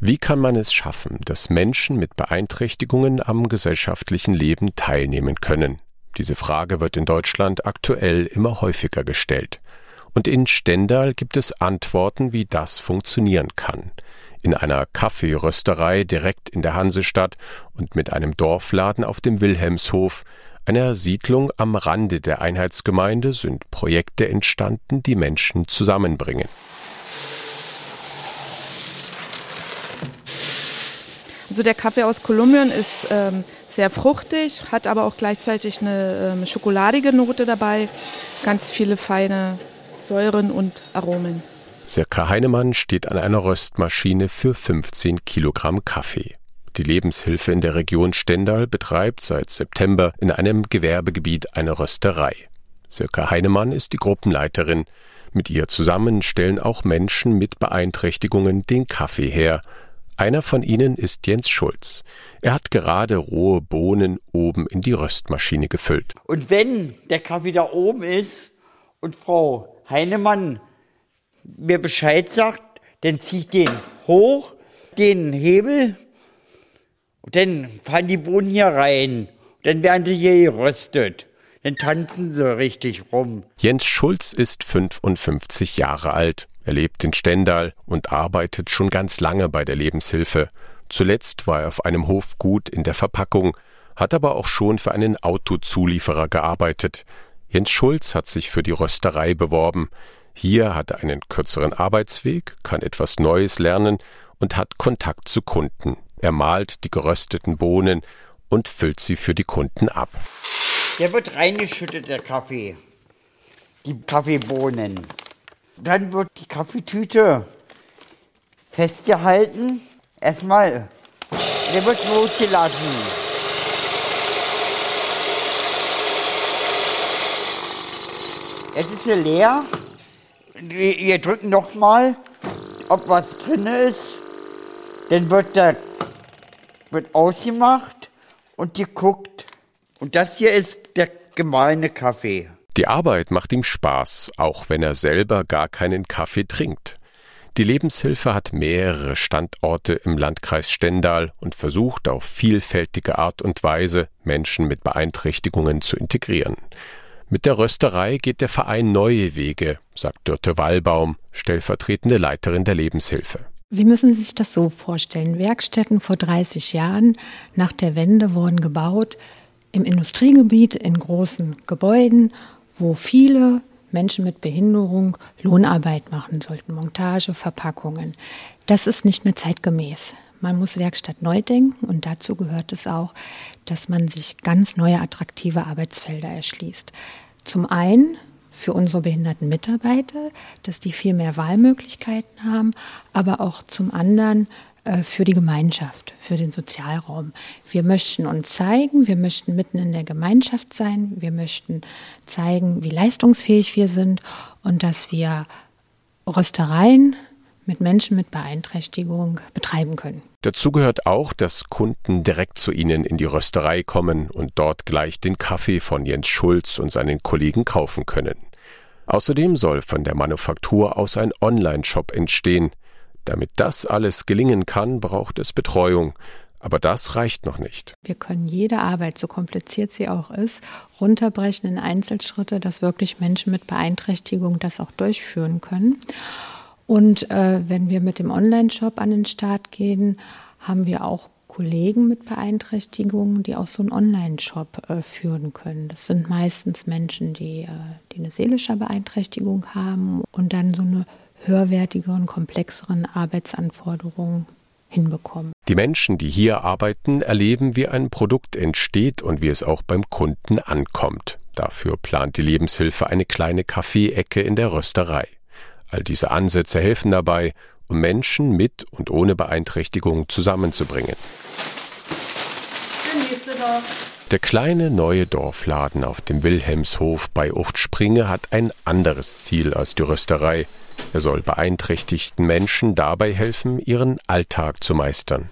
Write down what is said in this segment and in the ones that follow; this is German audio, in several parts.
Wie kann man es schaffen, dass Menschen mit Beeinträchtigungen am gesellschaftlichen Leben teilnehmen können? Diese Frage wird in Deutschland aktuell immer häufiger gestellt. Und in Stendal gibt es Antworten, wie das funktionieren kann. In einer Kaffeerösterei direkt in der Hansestadt und mit einem Dorfladen auf dem Wilhelmshof, einer Siedlung am Rande der Einheitsgemeinde, sind Projekte entstanden, die Menschen zusammenbringen. Also der Kaffee aus Kolumbien ist ähm, sehr fruchtig, hat aber auch gleichzeitig eine ähm, schokoladige Note dabei, ganz viele feine Säuren und Aromen. Sirka Heinemann steht an einer Röstmaschine für 15 Kilogramm Kaffee. Die Lebenshilfe in der Region Stendal betreibt seit September in einem Gewerbegebiet eine Rösterei. Sirka Heinemann ist die Gruppenleiterin. Mit ihr zusammen stellen auch Menschen mit Beeinträchtigungen den Kaffee her, einer von ihnen ist Jens Schulz. Er hat gerade rohe Bohnen oben in die Röstmaschine gefüllt. Und wenn der Kaffee da oben ist und Frau Heinemann mir Bescheid sagt, dann ziehe ich den hoch, den Hebel, und dann fahren die Bohnen hier rein. Dann werden sie hier geröstet. Dann tanzen sie richtig rum. Jens Schulz ist 55 Jahre alt. Er lebt in Stendal und arbeitet schon ganz lange bei der Lebenshilfe. Zuletzt war er auf einem Hofgut in der Verpackung, hat aber auch schon für einen Autozulieferer gearbeitet. Jens Schulz hat sich für die Rösterei beworben. Hier hat er einen kürzeren Arbeitsweg, kann etwas Neues lernen und hat Kontakt zu Kunden. Er malt die gerösteten Bohnen und füllt sie für die Kunden ab. Der wird reingeschüttet, der Kaffee. Die Kaffeebohnen. Dann wird die Kaffeetüte festgehalten. Erstmal, der wird losgelassen. Jetzt ist er leer. Wir drücken nochmal, ob was drin ist. Dann wird der wird ausgemacht und geguckt. Und das hier ist der gemahlene Kaffee. Die Arbeit macht ihm Spaß, auch wenn er selber gar keinen Kaffee trinkt. Die Lebenshilfe hat mehrere Standorte im Landkreis Stendal und versucht auf vielfältige Art und Weise Menschen mit Beeinträchtigungen zu integrieren. Mit der Rösterei geht der Verein neue Wege, sagt Dörte Wallbaum, stellvertretende Leiterin der Lebenshilfe. Sie müssen sich das so vorstellen. Werkstätten vor 30 Jahren nach der Wende wurden gebaut im Industriegebiet in großen Gebäuden wo viele Menschen mit Behinderung Lohnarbeit machen sollten, Montage, Verpackungen. Das ist nicht mehr zeitgemäß. Man muss Werkstatt neu denken und dazu gehört es auch, dass man sich ganz neue attraktive Arbeitsfelder erschließt. Zum einen für unsere behinderten Mitarbeiter, dass die viel mehr Wahlmöglichkeiten haben, aber auch zum anderen für die Gemeinschaft, für den Sozialraum. Wir möchten uns zeigen, wir möchten mitten in der Gemeinschaft sein, wir möchten zeigen, wie leistungsfähig wir sind und dass wir Röstereien mit Menschen mit Beeinträchtigung betreiben können. Dazu gehört auch, dass Kunden direkt zu Ihnen in die Rösterei kommen und dort gleich den Kaffee von Jens Schulz und seinen Kollegen kaufen können. Außerdem soll von der Manufaktur aus ein Online-Shop entstehen, damit das alles gelingen kann, braucht es Betreuung. Aber das reicht noch nicht. Wir können jede Arbeit, so kompliziert sie auch ist, runterbrechen in Einzelschritte, dass wirklich Menschen mit Beeinträchtigung das auch durchführen können. Und äh, wenn wir mit dem Online-Shop an den Start gehen, haben wir auch Kollegen mit Beeinträchtigungen, die auch so einen Online-Shop äh, führen können. Das sind meistens Menschen, die, äh, die eine seelische Beeinträchtigung haben und dann so eine höherwertigeren, komplexeren Arbeitsanforderungen hinbekommen. Die Menschen, die hier arbeiten, erleben, wie ein Produkt entsteht und wie es auch beim Kunden ankommt. Dafür plant die Lebenshilfe eine kleine Kaffeeecke in der Rösterei. All diese Ansätze helfen dabei, um Menschen mit und ohne Beeinträchtigung zusammenzubringen. Der kleine neue Dorfladen auf dem Wilhelmshof bei Uchtspringe hat ein anderes Ziel als die Rösterei. Er soll beeinträchtigten Menschen dabei helfen, ihren Alltag zu meistern.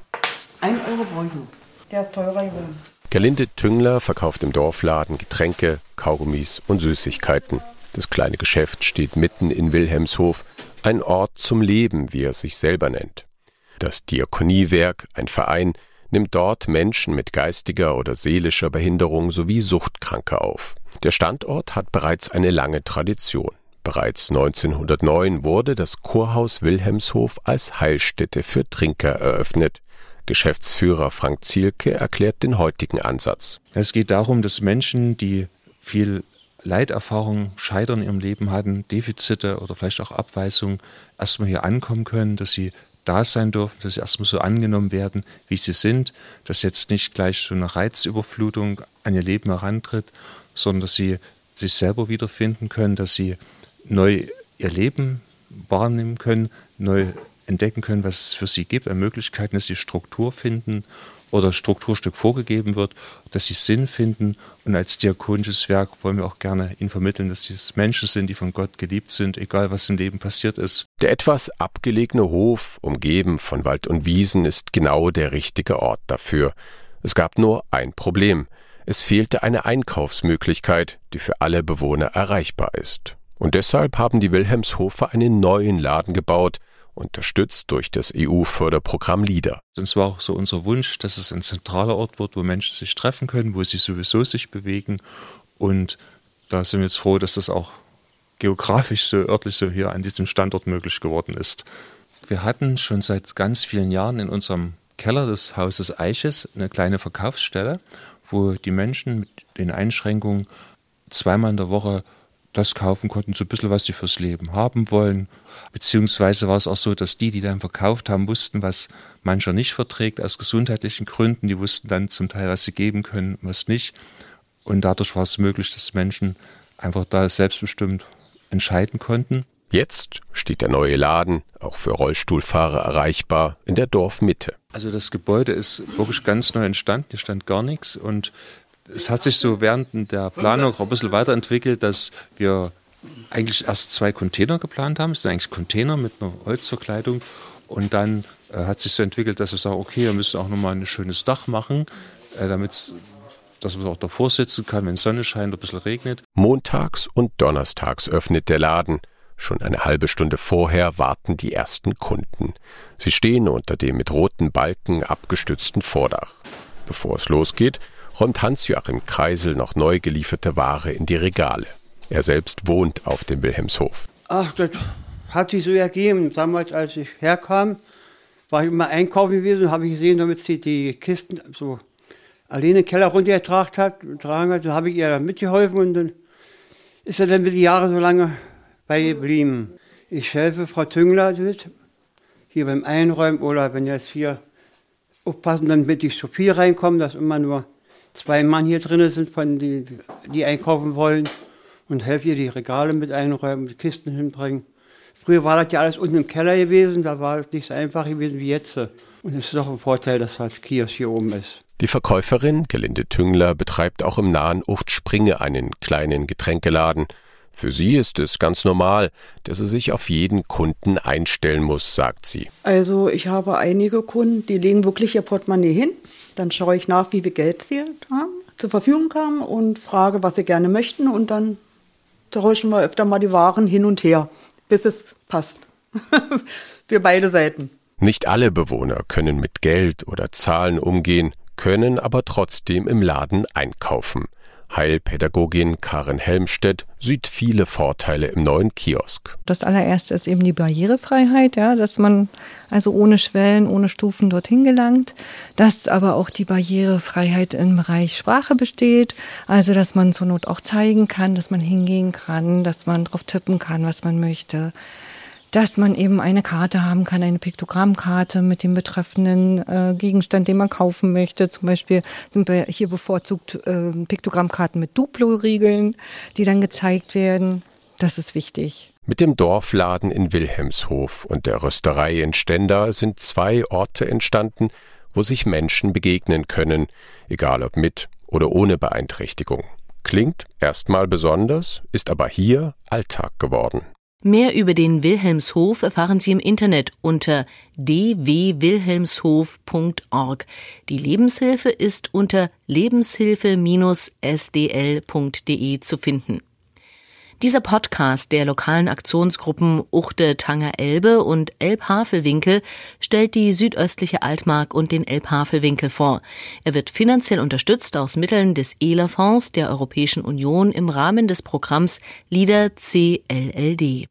Ein Euro Beutel. Der ist teurer geworden. Gerlinde Tüngler verkauft im Dorfladen Getränke, Kaugummis und Süßigkeiten. Das kleine Geschäft steht mitten in Wilhelmshof, ein Ort zum Leben, wie er sich selber nennt. Das Diakoniewerk, ein Verein, nimmt dort Menschen mit geistiger oder seelischer Behinderung sowie Suchtkranke auf. Der Standort hat bereits eine lange Tradition. Bereits 1909 wurde das Kurhaus Wilhelmshof als Heilstätte für Trinker eröffnet. Geschäftsführer Frank Zielke erklärt den heutigen Ansatz. Es geht darum, dass Menschen, die viel Leiterfahrung, Scheitern ihrem Leben hatten, Defizite oder vielleicht auch Abweisungen, erstmal hier ankommen können, dass sie da sein dürfen, dass sie erstmal so angenommen werden, wie sie sind, dass jetzt nicht gleich so eine Reizüberflutung an ihr Leben herantritt, sondern dass sie sich selber wiederfinden können, dass sie neu ihr Leben wahrnehmen können, neu entdecken können, was es für sie gibt, an Möglichkeiten, dass sie Struktur finden oder Strukturstück vorgegeben wird, dass sie Sinn finden. Und als diakonisches Werk wollen wir auch gerne ihnen vermitteln, dass sie Menschen sind, die von Gott geliebt sind, egal was im Leben passiert ist. Der etwas abgelegene Hof, umgeben von Wald und Wiesen, ist genau der richtige Ort dafür. Es gab nur ein Problem. Es fehlte eine Einkaufsmöglichkeit, die für alle Bewohner erreichbar ist. Und deshalb haben die Wilhelmshofer einen neuen Laden gebaut, unterstützt durch das EU-Förderprogramm LIDER. Es war auch so unser Wunsch, dass es ein zentraler Ort wird, wo Menschen sich treffen können, wo sie sowieso sich bewegen. Und da sind wir jetzt froh, dass das auch geografisch so örtlich so hier an diesem Standort möglich geworden ist. Wir hatten schon seit ganz vielen Jahren in unserem Keller des Hauses Eiches eine kleine Verkaufsstelle, wo die Menschen mit den Einschränkungen zweimal in der Woche das kaufen konnten, so ein bisschen, was sie fürs Leben haben wollen. Beziehungsweise war es auch so, dass die, die dann verkauft haben, wussten, was mancher nicht verträgt aus gesundheitlichen Gründen. Die wussten dann zum Teil, was sie geben können, was nicht. Und dadurch war es möglich, dass Menschen einfach da selbstbestimmt entscheiden konnten. Jetzt steht der neue Laden, auch für Rollstuhlfahrer erreichbar, in der Dorfmitte. Also das Gebäude ist wirklich ganz neu entstanden, hier stand gar nichts und es hat sich so während der Planung auch ein bisschen weiterentwickelt, dass wir eigentlich erst zwei Container geplant haben. Es sind eigentlich Container mit einer Holzverkleidung. Und dann äh, hat sich so entwickelt, dass wir sagen, okay, wir müssen auch nochmal ein schönes Dach machen, äh, damit dass man auch davor sitzen kann, wenn Sonne scheint, ein bisschen regnet. Montags und donnerstags öffnet der Laden. Schon eine halbe Stunde vorher warten die ersten Kunden. Sie stehen unter dem mit roten Balken abgestützten Vordach. Bevor es losgeht, räumt Hans-Joachim Kreisel noch neu gelieferte Ware in die Regale. Er selbst wohnt auf dem Wilhelmshof. Ach, das hat sich so ergeben. Damals, als ich herkam, war ich immer einkaufen gewesen, habe ich gesehen, damit sie die Kisten so alleine den Keller runtergetragen hat, getragen hat, habe ich ihr dann mitgeholfen und dann ist er dann mit den Jahren so lange bei ihr geblieben. Ich helfe Frau Tüngler hier beim Einräumen oder wenn jetzt hier aufpassen, damit die Sophie reinkommen, dass immer nur zwei Mann hier drin sind, von die, die einkaufen wollen und helfe ihr die Regale mit einräumen, die Kisten hinbringen. Früher war das ja alles unten im Keller gewesen, da war es nicht so einfach gewesen wie jetzt. Und es ist doch ein Vorteil, dass das Kiosk hier oben ist. Die Verkäuferin, Gelinde Tüngler, betreibt auch im nahen Uchtspringe einen kleinen Getränkeladen. Für sie ist es ganz normal, dass sie sich auf jeden Kunden einstellen muss, sagt sie. Also ich habe einige Kunden, die legen wirklich ihr Portemonnaie hin. Dann schaue ich nach, wie viel Geld sie haben, zur Verfügung haben und frage, was sie gerne möchten. Und dann tauschen wir öfter mal die Waren hin und her, bis es passt. Für beide Seiten. Nicht alle Bewohner können mit Geld oder Zahlen umgehen, können aber trotzdem im Laden einkaufen. Heilpädagogin Karin Helmstedt sieht viele Vorteile im neuen Kiosk. Das allererste ist eben die Barrierefreiheit, ja, dass man also ohne Schwellen, ohne Stufen dorthin gelangt, dass aber auch die Barrierefreiheit im Bereich Sprache besteht, also dass man zur Not auch zeigen kann, dass man hingehen kann, dass man drauf tippen kann, was man möchte dass man eben eine Karte haben kann, eine Piktogrammkarte mit dem betreffenden äh, Gegenstand, den man kaufen möchte. Zum Beispiel sind wir hier bevorzugt äh, Piktogrammkarten mit Duplo-Riegeln, die dann gezeigt werden. Das ist wichtig. Mit dem Dorfladen in Wilhelmshof und der Rösterei in Stendal sind zwei Orte entstanden, wo sich Menschen begegnen können, egal ob mit oder ohne Beeinträchtigung. Klingt erstmal besonders, ist aber hier Alltag geworden. Mehr über den Wilhelmshof erfahren Sie im Internet unter dwwilhelmshof.org. Die Lebenshilfe ist unter lebenshilfe-sdl.de zu finden. Dieser Podcast der lokalen Aktionsgruppen Uchte Tanger Elbe und Elbhavelwinkel stellt die südöstliche Altmark und den Elbhavelwinkel vor. Er wird finanziell unterstützt aus Mitteln des ELA-Fonds der Europäischen Union im Rahmen des Programms LIDER CLLD.